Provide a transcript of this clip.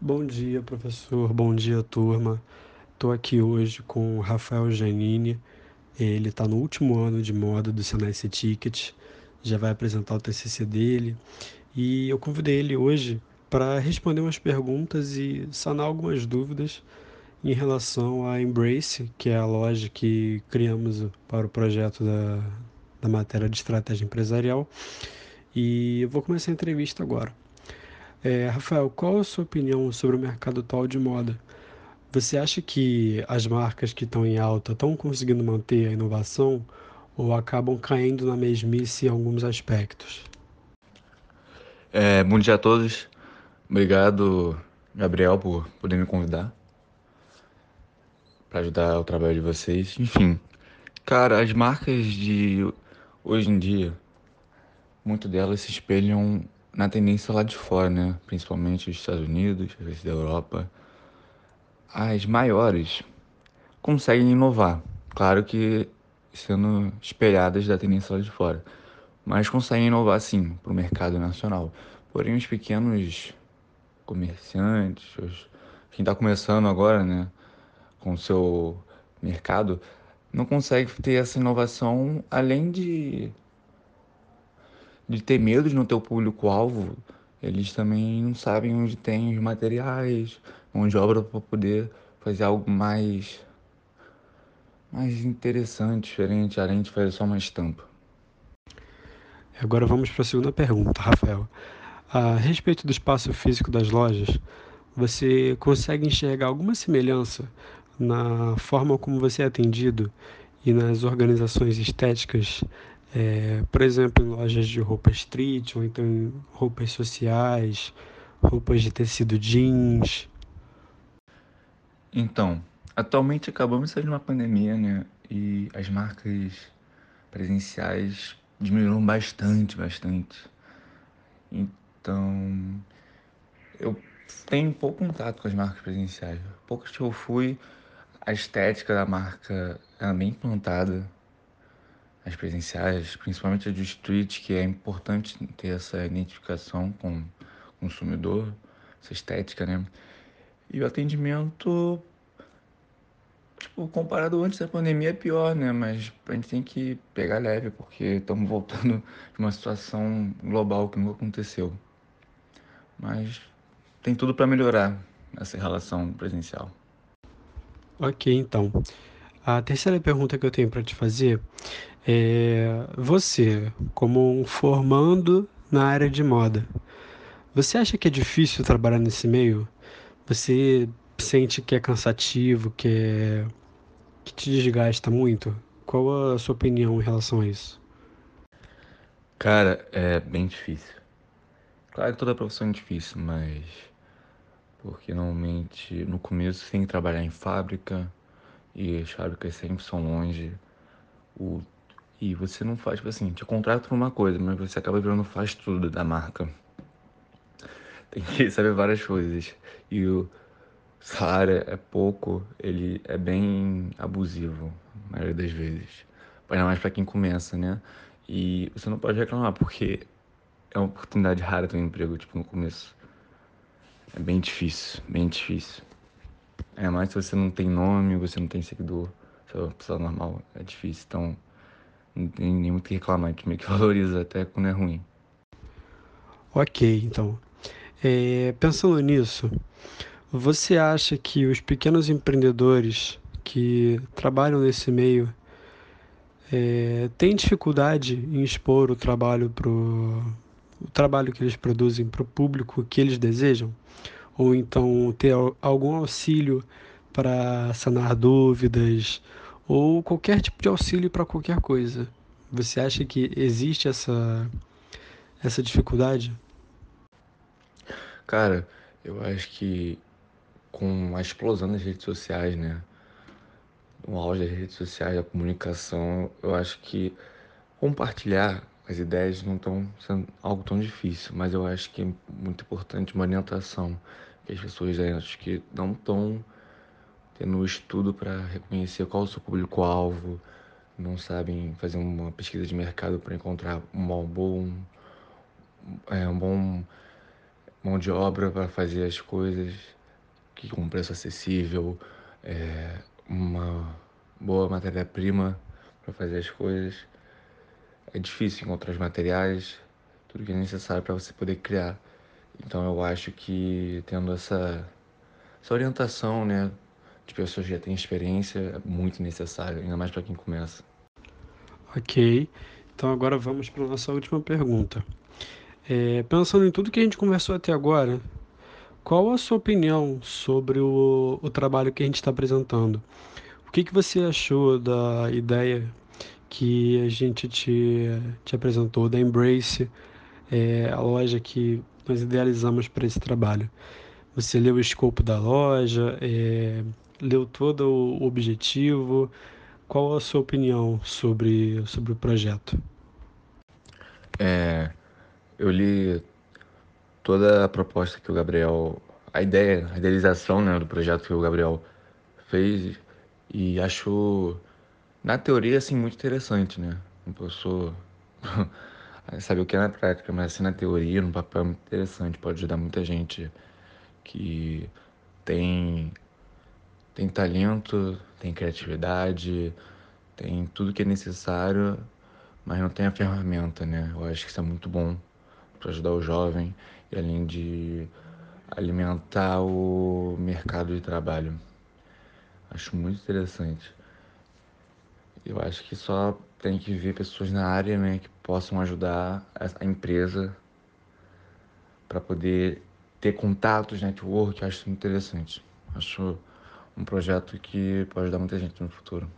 Bom dia, professor. Bom dia, turma. Estou aqui hoje com o Rafael Janini. Ele está no último ano de moda do Senai C-Ticket, já vai apresentar o TCC dele. E eu convidei ele hoje para responder umas perguntas e sanar algumas dúvidas em relação à Embrace, que é a loja que criamos para o projeto da, da matéria de estratégia empresarial. E eu vou começar a entrevista agora. É, Rafael, qual a sua opinião sobre o mercado atual de moda? Você acha que as marcas que estão em alta estão conseguindo manter a inovação ou acabam caindo na mesmice em alguns aspectos? É, bom dia a todos. Obrigado, Gabriel, por poder me convidar para ajudar o trabalho de vocês. Enfim, cara, as marcas de hoje em dia, muito delas se espelham na tendência lá de fora, né? Principalmente os Estados Unidos, às vezes da Europa. As maiores conseguem inovar. Claro que sendo espelhadas da tendência lá de fora. Mas conseguem inovar sim para o mercado nacional. Porém, os pequenos comerciantes, os, quem está começando agora, né, com o seu mercado, não consegue ter essa inovação além de de ter medo de não ter o público-alvo, eles também não sabem onde tem os materiais, onde obra para poder fazer algo mais mais interessante, diferente, além de fazer só uma estampa. Agora vamos para a segunda pergunta, Rafael. A respeito do espaço físico das lojas, você consegue enxergar alguma semelhança na forma como você é atendido e nas organizações estéticas é, por exemplo, em lojas de roupa street, ou então em roupas sociais, roupas de tecido jeans. Então, atualmente acabamos de sair de uma pandemia, né? E as marcas presenciais diminuíram bastante, bastante. Então, eu tenho pouco contato com as marcas presenciais. Poucas que eu fui, a estética da marca era bem implantada as presenciais, principalmente a de street, que é importante ter essa identificação com o consumidor, essa estética, né? E o atendimento, tipo, comparado antes da pandemia é pior, né? Mas a gente tem que pegar leve, porque estamos voltando de uma situação global que nunca aconteceu. Mas tem tudo para melhorar essa relação presencial. Ok, então. A terceira pergunta que eu tenho para te fazer é: você, como um formando na área de moda, você acha que é difícil trabalhar nesse meio? Você sente que é cansativo, que, é, que te desgasta muito? Qual a sua opinião em relação a isso? Cara, é bem difícil. Claro que toda profissão é difícil, mas. Porque normalmente no começo você tem que trabalhar em fábrica, e as fábricas sempre são longe. O, e você não faz, tipo assim, te contrata uma coisa, mas você acaba virando faz tudo da marca. Tem que saber várias coisas. E o salário é pouco, ele é bem abusivo, a maioria das vezes. Ainda mais para quem começa, né? E você não pode reclamar, porque é uma oportunidade rara ter um emprego, tipo, no começo. É bem difícil, bem difícil. É mais se você não tem nome, você não tem seguidor, você é uma pessoa normal, é difícil. Então, tem nem muito que reclamar, que meio que valoriza até quando é ruim. Ok, então. É, pensando nisso, você acha que os pequenos empreendedores que trabalham nesse meio é, têm dificuldade em expor o trabalho pro o trabalho que eles produzem para o público que eles desejam? ou então ter algum auxílio para sanar dúvidas, ou qualquer tipo de auxílio para qualquer coisa. Você acha que existe essa, essa dificuldade? Cara, eu acho que com a explosão das redes sociais, né? O auge das redes sociais, da comunicação, eu acho que compartilhar as ideias não estão sendo algo tão difícil, mas eu acho que é muito importante uma orientação que as pessoas acho que não estão tendo estudo para reconhecer qual é o seu público-alvo, não sabem fazer uma pesquisa de mercado para encontrar um bom, é, um bom, mão de obra para fazer as coisas que com preço acessível, é, uma boa matéria-prima para fazer as coisas. É difícil encontrar os materiais, tudo que é necessário para você poder criar. Então eu acho que tendo essa, essa orientação, né, de pessoas que já têm experiência é muito necessário, ainda mais para quem começa. Ok, então agora vamos para a nossa última pergunta. É, pensando em tudo que a gente conversou até agora, qual a sua opinião sobre o, o trabalho que a gente está apresentando? O que, que você achou da ideia que a gente te, te apresentou, da Embrace, é, a loja que nós idealizamos para esse trabalho? Você leu o escopo da loja, é, leu todo o objetivo? Qual a sua opinião sobre, sobre o projeto? É, eu li toda a proposta que o Gabriel, a ideia, a idealização né, do projeto que o Gabriel fez e acho, na teoria, assim, muito interessante, né? Não posso saber o que é na prática, mas assim, na teoria, no papel, é muito interessante, pode ajudar muita gente que tem, tem talento, tem criatividade, tem tudo que é necessário, mas não tem a ferramenta, né? Eu acho que isso é muito bom para ajudar o jovem e além de alimentar o mercado de trabalho. Acho muito interessante. Eu acho que só tem que ver pessoas na área né, que possam ajudar a empresa para poder ter contatos, network. Acho interessante. Acho um projeto que pode ajudar muita gente no futuro.